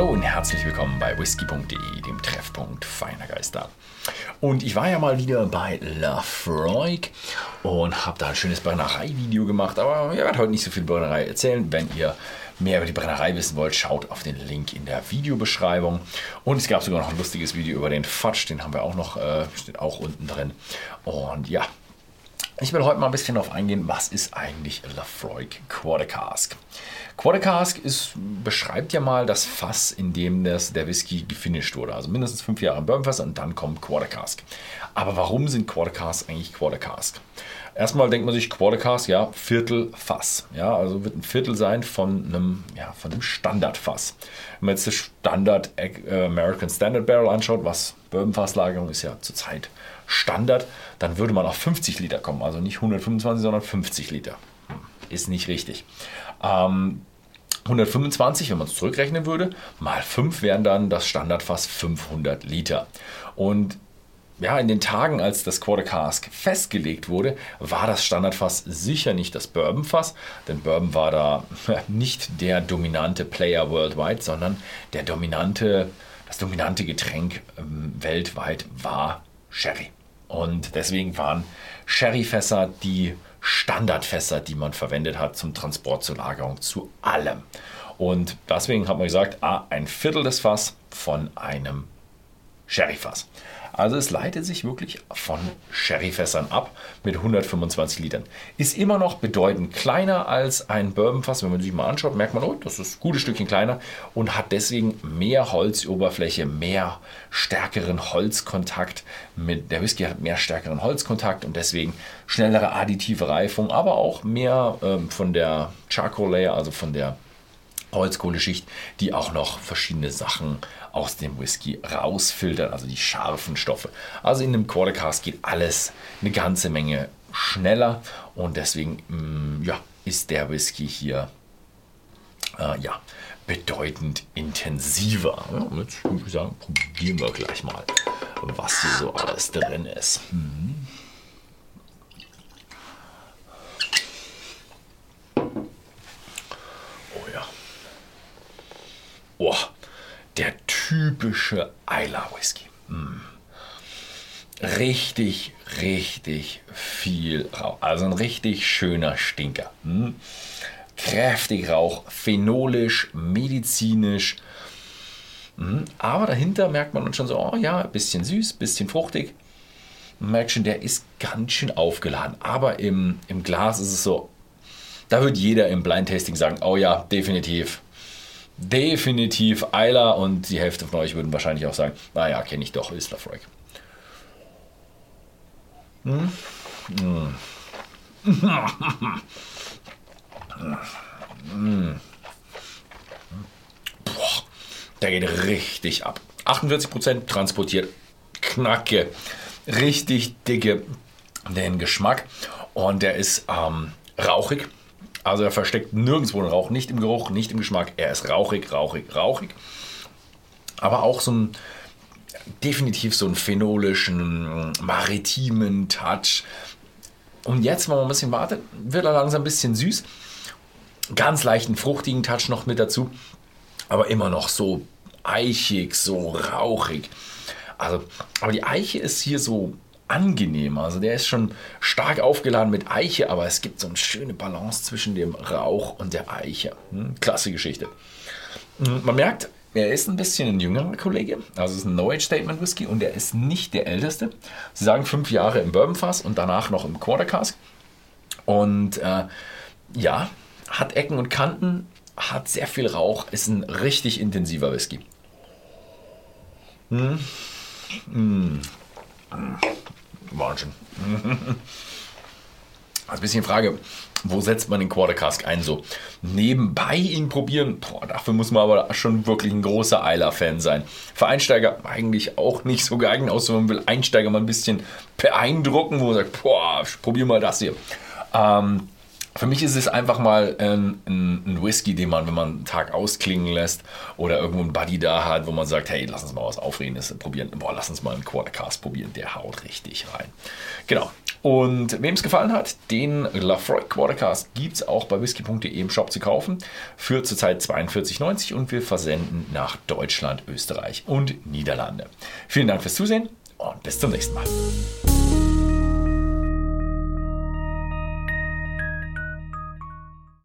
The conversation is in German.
Hallo und herzlich willkommen bei whisky.de, dem Treffpunkt feiner Geister. Und ich war ja mal wieder bei Lafroig und habe da ein schönes Brennerei-Video gemacht, aber ich werde heute nicht so viel Brennerei erzählen. Wenn ihr mehr über die Brennerei wissen wollt, schaut auf den Link in der Videobeschreibung. Und es gab sogar noch ein lustiges Video über den Fatsch, den haben wir auch noch, äh, steht auch unten drin. Und ja, ich will heute mal ein bisschen darauf eingehen, was ist eigentlich Lafroig Quarter Cask. Ist, beschreibt ja mal das Fass, in dem das, der Whisky gefinisht wurde. Also mindestens fünf Jahre im Bourbonfass und dann kommt Quarter Cask. Aber warum sind Quarter Cask eigentlich Quarter Cask? Erstmal denkt man sich Quarter Cask, ja, Viertelfass. Ja, also wird ein Viertel sein von einem, ja, von einem Standardfass. Wenn man jetzt das Standard American Standard Barrel anschaut, was Bourbonfasslagerung ist ja zurzeit Standard, dann würde man auf 50 Liter kommen. Also nicht 125, sondern 50 Liter. Hm, ist nicht richtig. Ähm, 125, wenn man es zurückrechnen würde, mal 5 wären dann das Standardfass 500 Liter. Und ja, in den Tagen, als das Quarter Cask festgelegt wurde, war das Standardfass sicher nicht das Bourbonfass, denn Bourbon war da nicht der dominante Player worldwide, sondern der dominante, das dominante Getränk ähm, weltweit war Sherry. Und deswegen waren Sherryfässer die Standardfässer, die man verwendet hat zum Transport, zur Lagerung, zu allem. Und deswegen hat man gesagt, ah, ein Viertel des Fass von einem Sherryfass. Also es leitet sich wirklich von Sherryfässern ab mit 125 Litern. Ist immer noch bedeutend kleiner als ein Bourbonfass. Wenn man sich mal anschaut, merkt man, oh, das ist ein gutes Stückchen kleiner und hat deswegen mehr Holzoberfläche, mehr stärkeren Holzkontakt. Mit, der Whisky hat mehr stärkeren Holzkontakt und deswegen schnellere additive Reifung, aber auch mehr ähm, von der Charcoal Layer, also von der Holzkohleschicht, die auch noch verschiedene Sachen aus dem Whisky rausfiltert, also die scharfen Stoffe. Also in einem Quarter Cask geht alles eine ganze Menge schneller und deswegen mm, ja, ist der Whisky hier äh, ja, bedeutend intensiver. Ja, jetzt würde ich sagen, probieren wir gleich mal, was hier so alles drin ist. Mhm. Oh, der typische Isla Whisky. Mm. Richtig, richtig viel Rauch. Also ein richtig schöner Stinker. Mm. Kräftig Rauch, phenolisch, medizinisch. Mm. Aber dahinter merkt man schon so, oh ja, bisschen süß, bisschen fruchtig. Merkt schon, der ist ganz schön aufgeladen. Aber im, im Glas ist es so, da wird jeder im Blind Tasting sagen, oh ja, definitiv, definitiv Eiler und die Hälfte von euch würden wahrscheinlich auch sagen, naja, kenne ich doch, ist Lafroig. Hm? Hm. hm. Boah, der geht richtig ab. 48% transportiert, knacke, richtig dicke den Geschmack und der ist ähm, rauchig also er versteckt nirgendwo den Rauch, nicht im Geruch, nicht im Geschmack. Er ist rauchig, rauchig, rauchig. Aber auch so ein definitiv so einen phenolischen, maritimen Touch. Und jetzt, wenn man ein bisschen wartet, wird er langsam ein bisschen süß. Ganz leichten, fruchtigen Touch noch mit dazu. Aber immer noch so eichig, so rauchig. Also, aber die Eiche ist hier so angenehm. Also der ist schon stark aufgeladen mit Eiche, aber es gibt so eine schöne Balance zwischen dem Rauch und der Eiche. Hm, klasse Geschichte. Hm, man merkt, er ist ein bisschen ein jüngerer Kollege. Also es ist ein No-Age-Statement Whisky und er ist nicht der älteste. Sie sagen fünf Jahre im Bourbonfass und danach noch im Quarter Cask. Und äh, ja, hat Ecken und Kanten, hat sehr viel Rauch, ist ein richtig intensiver Whisky. Hm. Hm. Wahnsinn. Also ein bisschen Frage, wo setzt man den Quarter Cask ein? So nebenbei ihn probieren? Boah, dafür muss man aber schon wirklich ein großer Eiler-Fan sein. Für Einsteiger eigentlich auch nicht so geeignet, außer man will Einsteiger mal ein bisschen beeindrucken, wo man sagt, boah, probier mal das hier. Ähm, für mich ist es einfach mal ein, ein, ein, Whisky, den man, wenn man einen Tag ausklingen lässt oder irgendwo einen Buddy da hat, wo man sagt, hey, lass uns mal was Aufregendes probieren. Boah, lass uns mal einen Quartercast probieren. Der haut richtig rein. Genau. Und wem es gefallen hat, den Lafroy Quartercast gibt es auch bei whisky.de im Shop zu kaufen für zurzeit 42,90 und wir versenden nach Deutschland, Österreich und Niederlande. Vielen Dank fürs Zusehen und bis zum nächsten Mal.